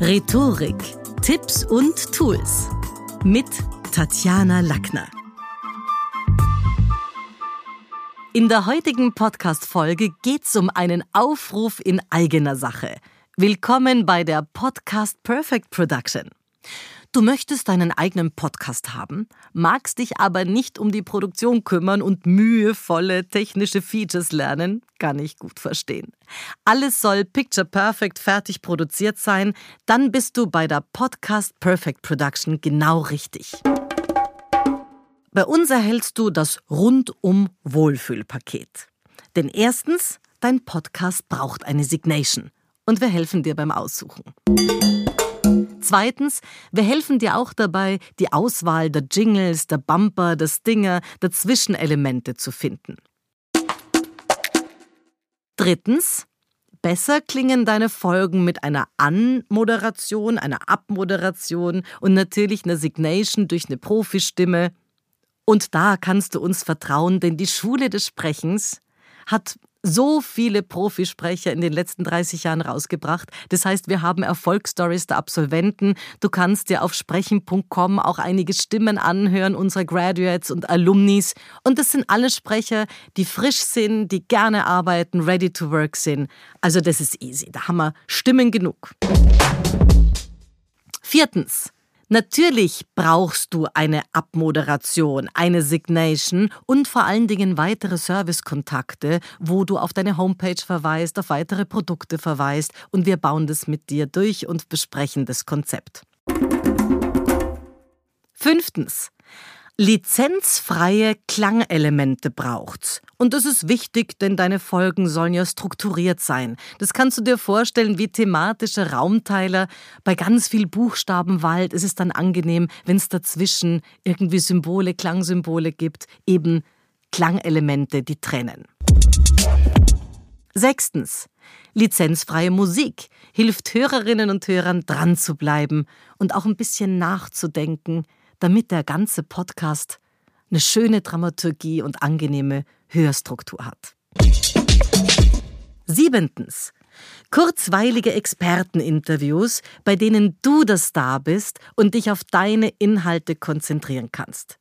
Rhetorik, Tipps und Tools mit Tatjana Lackner. In der heutigen Podcast-Folge geht's um einen Aufruf in eigener Sache. Willkommen bei der Podcast Perfect Production. Du möchtest deinen eigenen Podcast haben, magst dich aber nicht um die Produktion kümmern und mühevolle technische Features lernen, kann ich gut verstehen. Alles soll picture perfect fertig produziert sein, dann bist du bei der Podcast Perfect Production genau richtig. Bei uns erhältst du das rundum Wohlfühlpaket. Denn erstens, dein Podcast braucht eine Signation und wir helfen dir beim Aussuchen. Zweitens, wir helfen dir auch dabei, die Auswahl der Jingles, der Bumper, der Stinger, der Zwischenelemente zu finden. Drittens, besser klingen deine Folgen mit einer Anmoderation, einer Abmoderation und natürlich einer Signation durch eine Profistimme. Und da kannst du uns vertrauen, denn die Schule des Sprechens hat so viele Profisprecher in den letzten 30 Jahren rausgebracht. Das heißt, wir haben Erfolgsstories der Absolventen. Du kannst dir auf sprechen.com auch einige Stimmen anhören unserer Graduates und Alumnis. Und das sind alle Sprecher, die frisch sind, die gerne arbeiten, ready to work sind. Also das ist easy. Da haben wir Stimmen genug. Viertens. Natürlich brauchst du eine Abmoderation, eine Signation und vor allen Dingen weitere Servicekontakte, wo du auf deine Homepage verweist, auf weitere Produkte verweist und wir bauen das mit dir durch und besprechen das Konzept. Fünftens lizenzfreie Klangelemente braucht's. Und das ist wichtig, denn deine Folgen sollen ja strukturiert sein. Das kannst du dir vorstellen wie thematische Raumteiler bei ganz viel Buchstabenwald. Es ist dann angenehm, wenn es dazwischen irgendwie Symbole, Klangsymbole gibt, eben Klangelemente, die trennen. Sechstens. Lizenzfreie Musik hilft Hörerinnen und Hörern dran zu bleiben und auch ein bisschen nachzudenken, damit der ganze Podcast eine schöne Dramaturgie und angenehme Hörstruktur hat. Siebentens. Kurzweilige Experteninterviews, bei denen du das Star bist und dich auf deine Inhalte konzentrieren kannst.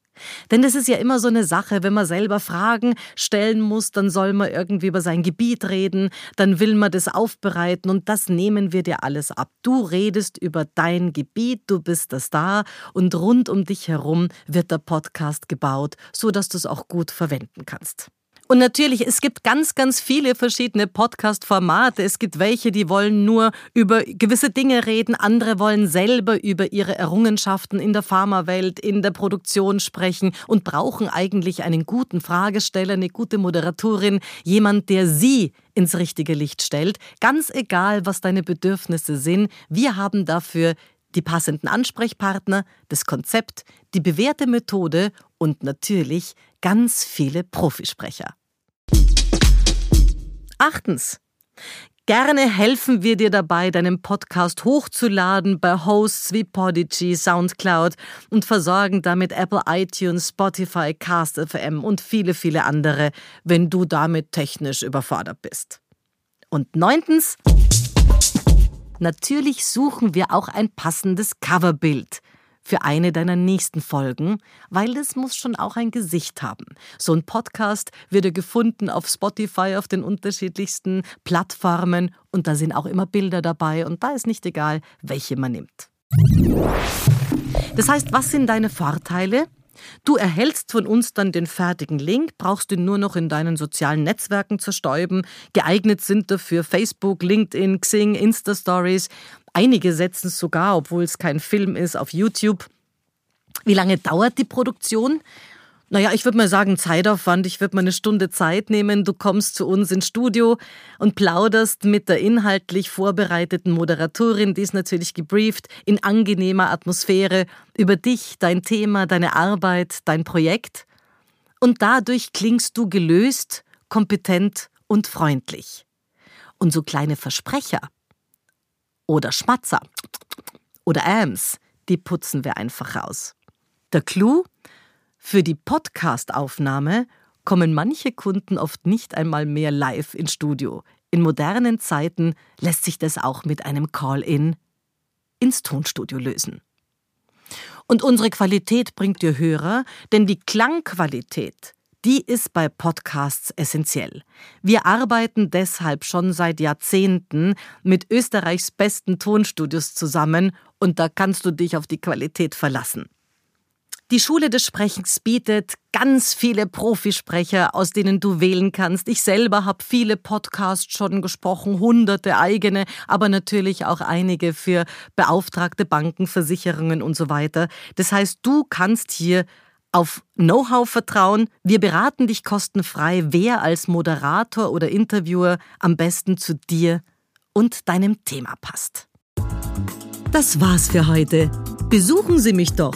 Denn das ist ja immer so eine Sache, wenn man selber Fragen stellen muss, dann soll man irgendwie über sein Gebiet reden, dann will man das aufbereiten und das nehmen wir dir alles ab. Du redest über dein Gebiet, du bist das da und rund um dich herum wird der Podcast gebaut, so dass du es auch gut verwenden kannst. Und natürlich, es gibt ganz, ganz viele verschiedene Podcast-Formate. Es gibt welche, die wollen nur über gewisse Dinge reden, andere wollen selber über ihre Errungenschaften in der Pharmawelt, in der Produktion sprechen und brauchen eigentlich einen guten Fragesteller, eine gute Moderatorin, jemand, der sie ins richtige Licht stellt. Ganz egal, was deine Bedürfnisse sind, wir haben dafür die passenden Ansprechpartner, das Konzept, die bewährte Methode und natürlich ganz viele Profisprecher. Achtens. Gerne helfen wir dir dabei, deinen Podcast hochzuladen bei Hosts wie Podigy, Soundcloud und versorgen damit Apple iTunes, Spotify, Cast.fm und viele, viele andere, wenn du damit technisch überfordert bist. Und neuntens. Natürlich suchen wir auch ein passendes Coverbild für eine deiner nächsten Folgen, weil es muss schon auch ein Gesicht haben. So ein Podcast wird ja gefunden auf Spotify, auf den unterschiedlichsten Plattformen und da sind auch immer Bilder dabei und da ist nicht egal, welche man nimmt. Das heißt, was sind deine Vorteile? Du erhältst von uns dann den fertigen Link, brauchst ihn nur noch in deinen sozialen Netzwerken zerstäuben. Geeignet sind dafür Facebook, LinkedIn, Xing, Insta-Stories. Einige setzen es sogar, obwohl es kein Film ist, auf YouTube. Wie lange dauert die Produktion? Naja, ich würde mal sagen, Zeitaufwand. Ich würde mal eine Stunde Zeit nehmen. Du kommst zu uns ins Studio und plauderst mit der inhaltlich vorbereiteten Moderatorin, die ist natürlich gebrieft, in angenehmer Atmosphäre über dich, dein Thema, deine Arbeit, dein Projekt. Und dadurch klingst du gelöst, kompetent und freundlich. Und so kleine Versprecher oder Schmatzer oder Ams, die putzen wir einfach raus. Der Clou? Für die Podcast-Aufnahme kommen manche Kunden oft nicht einmal mehr live ins Studio. In modernen Zeiten lässt sich das auch mit einem Call-in ins Tonstudio lösen. Und unsere Qualität bringt dir Hörer, denn die Klangqualität, die ist bei Podcasts essentiell. Wir arbeiten deshalb schon seit Jahrzehnten mit Österreichs besten Tonstudios zusammen und da kannst du dich auf die Qualität verlassen. Die Schule des Sprechens bietet ganz viele Profisprecher, aus denen du wählen kannst. Ich selber habe viele Podcasts schon gesprochen, hunderte eigene, aber natürlich auch einige für beauftragte Banken, Versicherungen und so weiter. Das heißt, du kannst hier auf Know-how vertrauen. Wir beraten dich kostenfrei, wer als Moderator oder Interviewer am besten zu dir und deinem Thema passt. Das war's für heute. Besuchen Sie mich doch